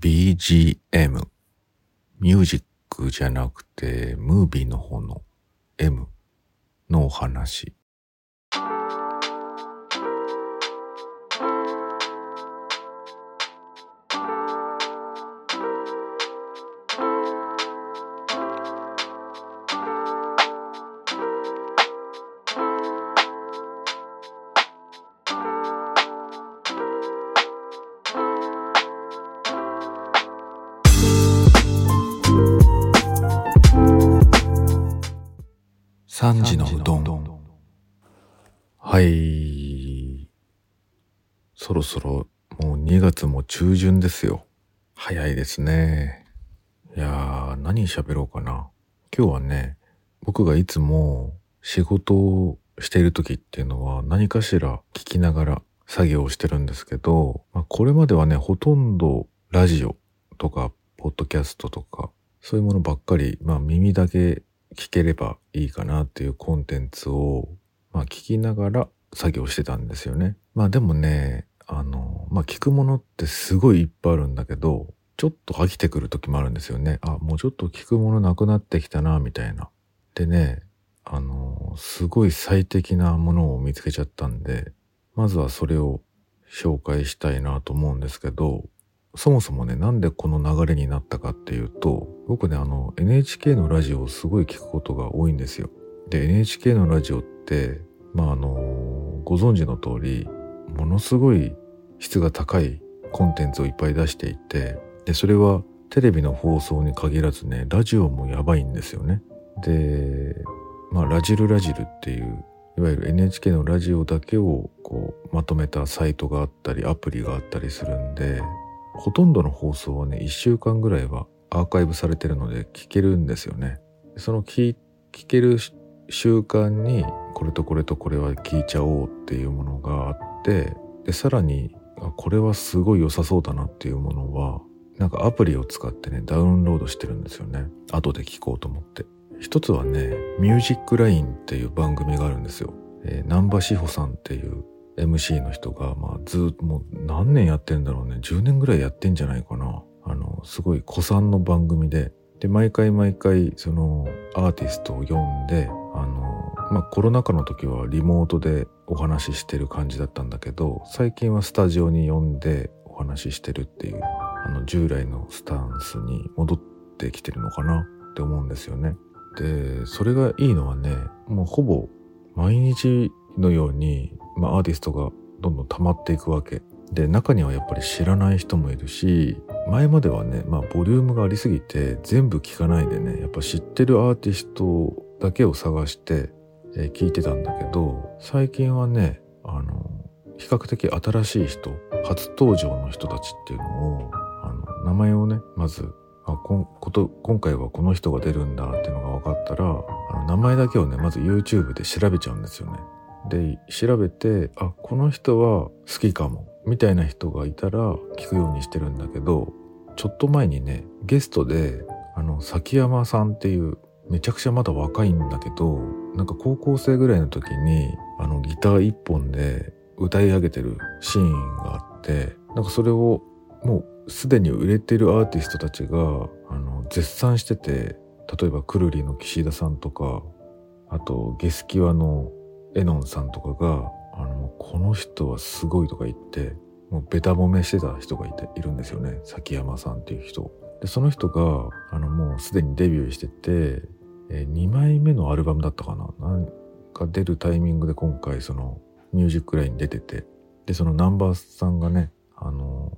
BGM ミュージックじゃなくてムービーの方の M のお話。3時のうどん。はい。そろそろもう2月も中旬ですよ。早いですね。いやー何喋ろうかな。今日はね僕がいつも仕事をしている時っていうのは何かしら聞きながら作業をしてるんですけど、まあ、これまではねほとんどラジオとかポッドキャストとかそういうものばっかり、まあ耳だけ聞ければいいかなっていうコンテンツを、まあ聞きながら作業してたんですよね。まあでもね、あの、まあ聞くものってすごいいっぱいあるんだけど、ちょっと飽きてくる時もあるんですよね。あ、もうちょっと聞くものなくなってきたな、みたいな。でね、あの、すごい最適なものを見つけちゃったんで、まずはそれを紹介したいなと思うんですけど、そもそもね、なんでこの流れになったかっていうと、僕ね、あの、NHK のラジオをすごい聞くことが多いんですよ。で、NHK のラジオって、まあ、あの、ご存知の通り、ものすごい質が高いコンテンツをいっぱい出していて、で、それはテレビの放送に限らずね、ラジオもやばいんですよね。で、まあ、ラジルラジルっていう、いわゆる NHK のラジオだけをこうまとめたサイトがあったり、アプリがあったりするんで、ほとんどの放送はね、1週間ぐらいはアーカイブされてるので聞けるんですよね。その聞聞ける習慣にこれとこれとこれは聞いちゃおうっていうものがあってでさらにこれはすごい良さそうだなっていうものはなんかアプリを使ってねダウンロードしてるんですよね。後で聞こうと思って。一つはねミュージックラインっていう番組があるんですよ、えー、南波志保さんっていう MC の人が、まあ、ずっともう何年やってんだろうね。10年ぐらいやってんじゃないかな。あのすごい古参の番組で。で毎回毎回そのアーティストを呼んであのまあコロナ禍の時はリモートでお話ししてる感じだったんだけど最近はスタジオに呼んでお話ししてるっていうあの従来のスタンスに戻ってきてるのかなって思うんですよね。でそれがいいのはねもうほぼ毎日のように、まあ、アーティストがどんどん溜まっていくわけで中にはやっぱり知らない人もいるし前まではね、まあ、ボリュームがありすぎて全部聞かないでねやっぱ知ってるアーティストだけを探して、聞いてたんだけど最近はねあの比較的新しい人初登場の人たちっていうのをあの名前をねまずあここと今回はこの人が出るんだっていうのが分かったらあの名前だけをねまず YouTube で調べちゃうんですよね。で調べてあこの人は好きかもみたいな人がいたら聞くようにしてるんだけどちょっと前にねゲストであの崎山さんっていうめちゃくちゃまだ若いんだけどなんか高校生ぐらいの時にあのギター一本で歌い上げてるシーンがあってなんかそれをもうすでに売れてるアーティストたちがあの絶賛してて例えばくるりの岸田さんとかあとゲスキワのエノンさんとかがあのこの人はすごいとか言ってもうベタ褒めしてた人がいているんですよね。崎山さんっていう人。でその人があのもうすでにデビューしてて、えー、2枚目のアルバムだったかな。なんか出るタイミングで今回そのミュージックラインに出てて。でそのナンバーさんがねあの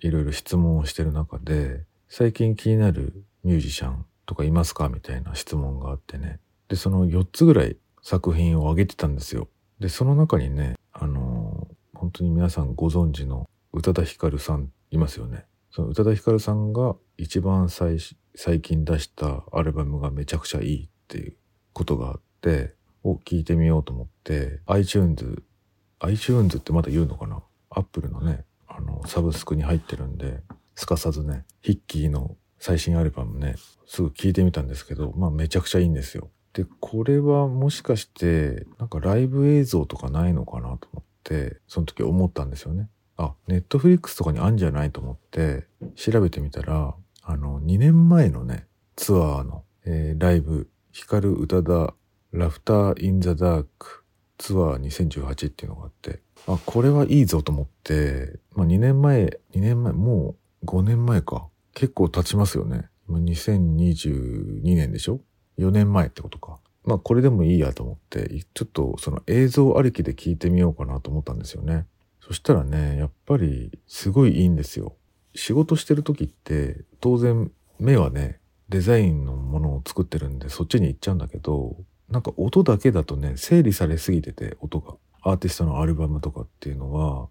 いろいろ質問をしてる中で最近気になるミュージシャンとかいますかみたいな質問があってね。でその4つぐらい作品を上げてたんですよ。でその中にねあの本当に皆さんご存知の宇多田ヒカルさんいますよね。その宇多田ヒカルさんが一番最最近出したアルバムがめちゃくちゃいいっていうことがあってを聞いてみようと思って iTunes iTunes ってまだ言うのかな？Apple のねあのサブスクに入ってるんですかさずねヒッキーの最新アルバムねすぐ聞いてみたんですけどまあめちゃくちゃいいんですよ。でこれはもしかしてなんかライブ映像とかないのかなと思ってその時思ったんですよねあネットフリックスとかにあんじゃないと思って調べてみたら、あの、2年前のね、ツアーの、えー、ライブ、光る歌だ、Laughter in the Dark Tour 2018っていうのがあって、あ、これはいいぞと思って、まあ2年前、2年前、もう5年前か。結構経ちますよね。今2022年でしょ ?4 年前ってことか。まあこれでもいいやと思って、ちょっとその映像ありきで聞いてみようかなと思ったんですよね。そしたらね、やっぱりすごいいいんですよ。仕事してる時って当然目はね、デザインのものを作ってるんでそっちに行っちゃうんだけど、なんか音だけだとね、整理されすぎてて、音が。アーティストのアルバムとかっていうのは、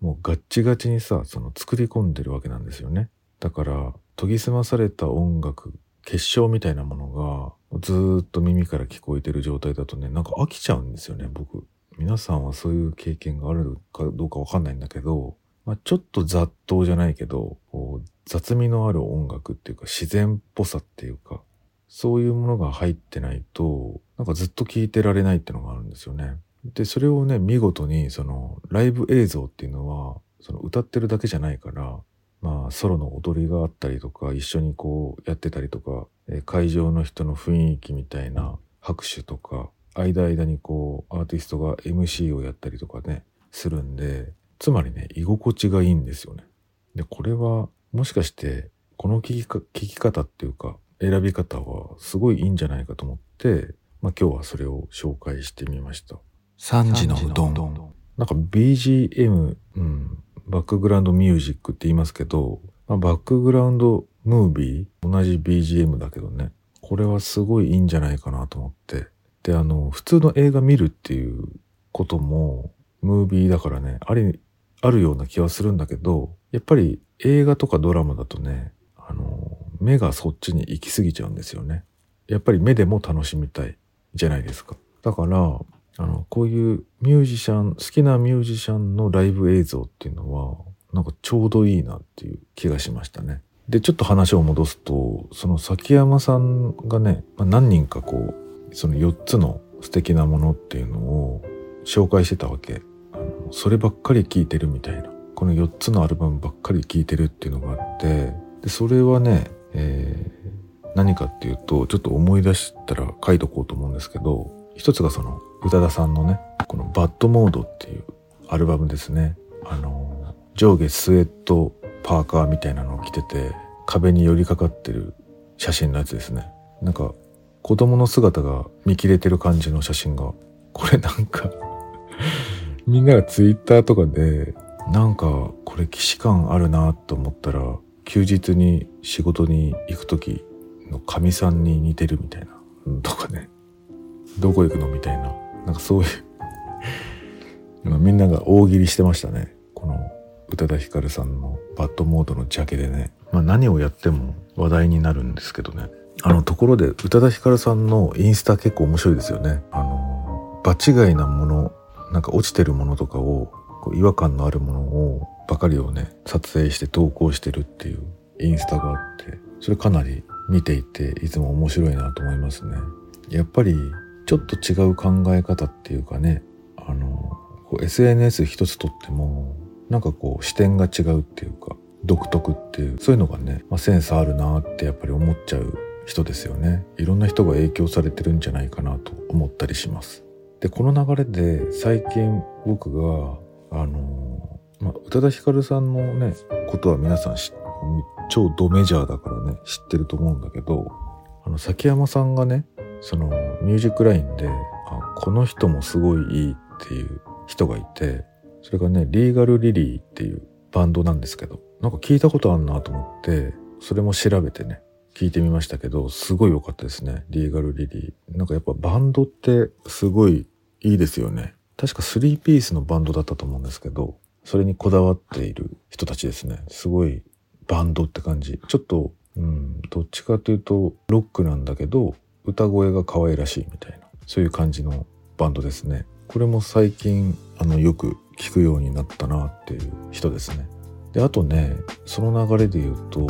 もうガッチガチにさ、その作り込んでるわけなんですよね。だから、研ぎ澄まされた音楽、結晶みたいなものが、ずっと耳から聞こえてる状態だとね、なんか飽きちゃうんですよね、僕。皆さんはそういう経験があるかどうかわかんないんだけど、まあ、ちょっと雑踏じゃないけど、こう雑味のある音楽っていうか自然っぽさっていうか、そういうものが入ってないと、なんかずっと聴いてられないってのがあるんですよね。で、それをね、見事に、その、ライブ映像っていうのは、その歌ってるだけじゃないから、まあ、ソロの踊りがあったりとか、一緒にこうやってたりとか、え会場の人の雰囲気みたいな拍手とか、間間にこう、アーティストが MC をやったりとかね、するんで、つまりね、居心地がいいんですよね。で、これは、もしかして、この聞きか聞き方っていうか、選び方はすごいいいんじゃないかと思って、まあ今日はそれを紹介してみました。3時のうどん。なんか BGM、うん、バックグラウンドミュージックって言いますけど、まあ、バックグラウンドムービー同じ BGM だけどね。これはすごいいいんじゃないかなと思って。で、あの、普通の映画見るっていうことも、ムービーだからね、あり、あるような気はするんだけど、やっぱり映画とかドラマだとね、あの、目がそっちに行き過ぎちゃうんですよね。やっぱり目でも楽しみたいじゃないですか。だから、あの、こういうミュージシャン、好きなミュージシャンのライブ映像っていうのは、なんかちょうどいいなっていう気がしましたね。で、ちょっと話を戻すと、その崎山さんがね、まあ、何人かこう、その4つの素敵なものっていうのを紹介してたわけ。あのそればっかり聴いてるみたいな。この4つのアルバムばっかり聴いてるっていうのがあって、で、それはね、えー、何かっていうと、ちょっと思い出したら書いとこうと思うんですけど、一つがその、宇多田さんのね、このバッドモードっていうアルバムですね。あの、上下スウェットパーカーみたいなのを着てて、壁に寄りかかってる写真のやつですね。なんか、子供の姿が見切れてる感じの写真が、これなんか みんながツイッターとかで、なんか、これ既視感あるなと思ったら、休日に仕事に行く時の神さんに似てるみたいな、とかね。どこ行くのみたいな。なんかそういうみんなが大喜利してましたね。この宇多田ヒカルさんのバッドモードのジャケでね。まあ何をやっても話題になるんですけどね。あのところで宇多田ヒカルさんのインスタ結構面白いですよね。あの、場違いなもの、なんか落ちてるものとかを、こう違和感のあるものをばかりをね、撮影して投稿してるっていうインスタがあって、それかなり見ていていつも面白いなと思いますね。やっぱりちょっと違う考え方っていうかね、あの、SNS 一つとっても、なんかこう視点が違うっていうか、独特っていう、そういうのがね、まあ、センスあるなってやっぱり思っちゃう人ですよね。いろんな人が影響されてるんじゃないかなと思ったりします。で、この流れで最近僕が、あの、まあ、宇多田ヒカルさんのね、ことは皆さん超ドメジャーだからね、知ってると思うんだけど、あの、崎山さんがね、そのミュージックラインで、あ、この人もすごいいいっていう人がいて、それがね、リーガルリリーっていうバンドなんですけど、なんか聞いたことあんなと思って、それも調べてね、聞いてみましたけど、すごい良かったですね。リーガルリリー。なんかやっぱバンドってすごいいいですよね。確か3ピースのバンドだったと思うんですけど、それにこだわっている人たちですね。すごいバンドって感じ。ちょっと、うん、どっちかというとロックなんだけど、歌声が可愛らしいみたいなそういう感じのバンドですね。これも最近あのよく聞くようになったなっていう人ですね。であとねその流れで言うと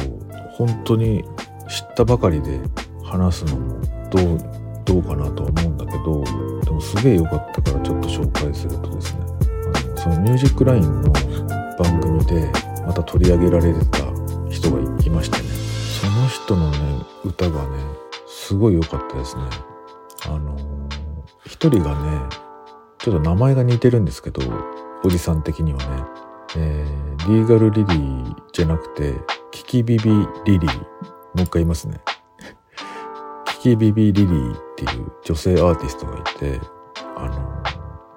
本当に知ったばかりで話すのもどうどうかなとは思うんだけどでもすげえ良かったからちょっと紹介するとですねあのそのミュージックラインの番組でまた取り上げられてた人がいましてね。その人のね歌がねすごい良かったですね。あの一人がねちょっと名前が似てるんですけどおじさん的にはね、えー、リーガルリリーじゃなくてキキビビリリー。もう一回言いますね。キキビビリリーっていう女性アーティストがいてあの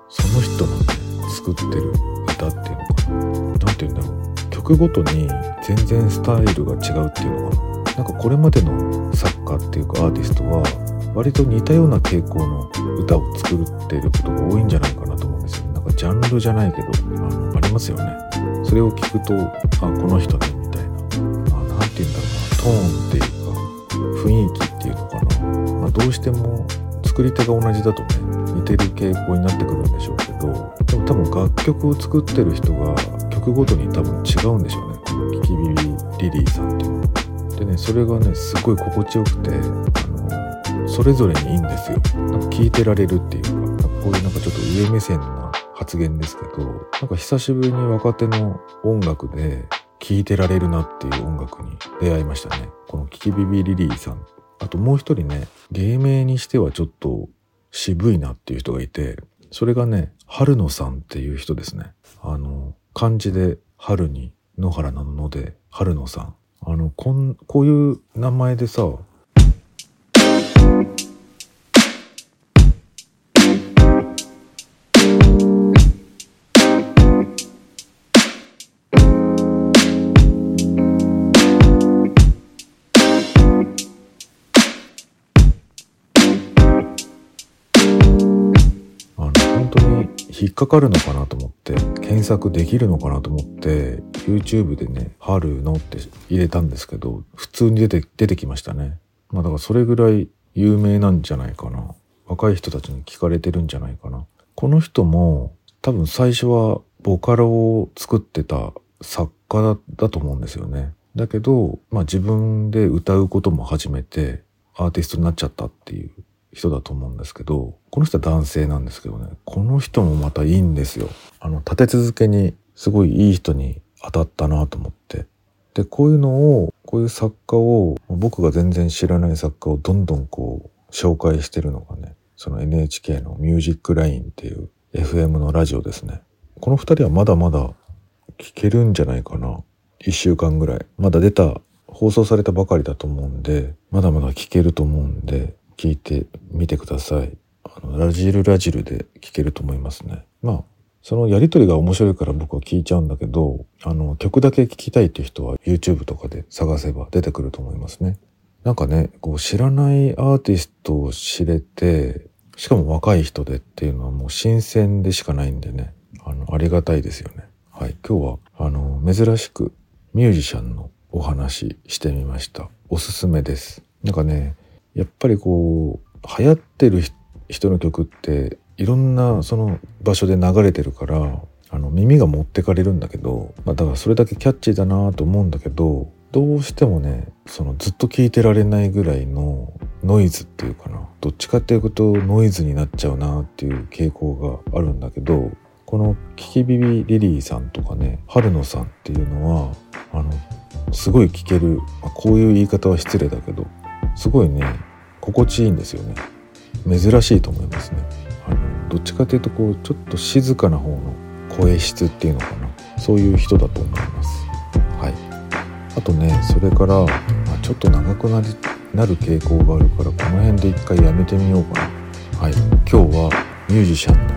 その人のね作ってる歌っていうのかな。何て言うんだろう。曲ごとに全然スタイルが違うっていうのかな。なんかこれまでの作家いうかアーティストは割と似たような傾向の歌を作っていることが多いんじゃないかなと思うんですよ。ねなんかジャンルじゃないけどあのありますよね。それを聞くとあこの人ねみたいな何て言うんだろうなトーンっていうか雰囲気っていうのかな、まあ、どうしても作り手が同じだとね似てる傾向になってくるんでしょうけどでも多分楽曲を作ってる人が曲ごとに多分違うんでしょうねこのキキビビリリーさんっていうのは。でねそれがねすごい心地よくてあのそれぞれにいいんですよ。なんか聞いてられるっていうかかこういうなんかちょっと上目線な発言ですけどなんか久しぶりに若手の音楽で聴いてられるなっていう音楽に出会いましたね。このキキビビリリーさん。あともう一人ね芸名にしてはちょっと渋いなっていう人がいてそれがね春野さんっていう人ですね。あの漢字で春に野原なので春野さん。あのこんこういう名前でさ引っかかるのかなと思って検索できるのかなと思って YouTube でね「春の」って入れたんですけど普通に出て出てきましたね。まあだからそれぐらい有名なんじゃないかな。若い人たちに聞かれてるんじゃないかな。この人も多分最初はボカロを作ってた作家だと思うんですよね。だけど、まあ、自分で歌うことも始めてアーティストになっちゃったっていう人だと思うんですけど、この人は男性なんですけどね、この人もまたいいんですよ。あの、立て続けにすごいいい人に当たったなと思って。で、こういうのを、こういう作家を、僕が全然知らない作家をどんどんこう、紹介してるのがね、その NHK のミュージックラインっていう FM のラジオですね。この二人はまだまだ聞けるんじゃないかな。一週間ぐらい。まだ出た、放送されたばかりだと思うんで、まだまだ聞けると思うんで、聞いてみてください。あのラジルラジルで聞けると思いますね。まあ、そのやりとりが面白いから僕は聞いちゃうんだけど、あの、曲だけ聴きたいっていう人は YouTube とかで探せば出てくると思いますね。なんかね、こう知らないアーティストを知れて、しかも若い人でっていうのはもう新鮮でしかないんでね、あの、ありがたいですよね。はい。今日は、あの、珍しくミュージシャンのお話してみました。おすすめです。なんかね、やっぱりこう流行ってる人の曲っていろんなその場所で流れてるからあの耳が持ってかれるんだけど、まあ、だからそれだけキャッチーだなと思うんだけどどうしてもねそのずっと聴いてられないぐらいのノイズっていうかなどっちかっていうとノイズになっちゃうなっていう傾向があるんだけどこのキキビビリリーさんとかね春野さんっていうのはあのすごい聴ける、まあ、こういう言い方は失礼だけどすごいね心地いいんですよね。珍しいと思いますね。どっちかというとこうちょっと静かな方の声質っていうのかな。そういう人だと思います。はい。あとねそれから、まあ、ちょっと長くなりなる傾向があるからこの辺で一回やめてみようかな。はい。今日はミュージシャンの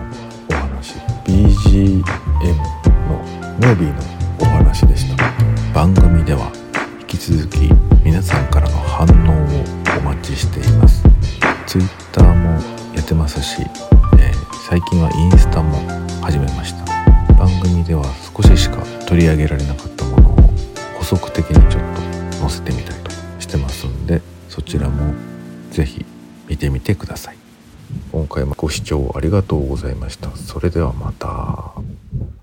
お話。BGM のムービーのお話でした。番組では引き続き皆さんからの反応をお待ちしています。Twitter もやってますし、え、最近はインスタも始めました。番組では少ししか取り上げられなかったものを補足的にちょっと載せてみたりとかしてますんでそちらも是非見てみてください。今回もご視聴ありがとうございました。それではまた。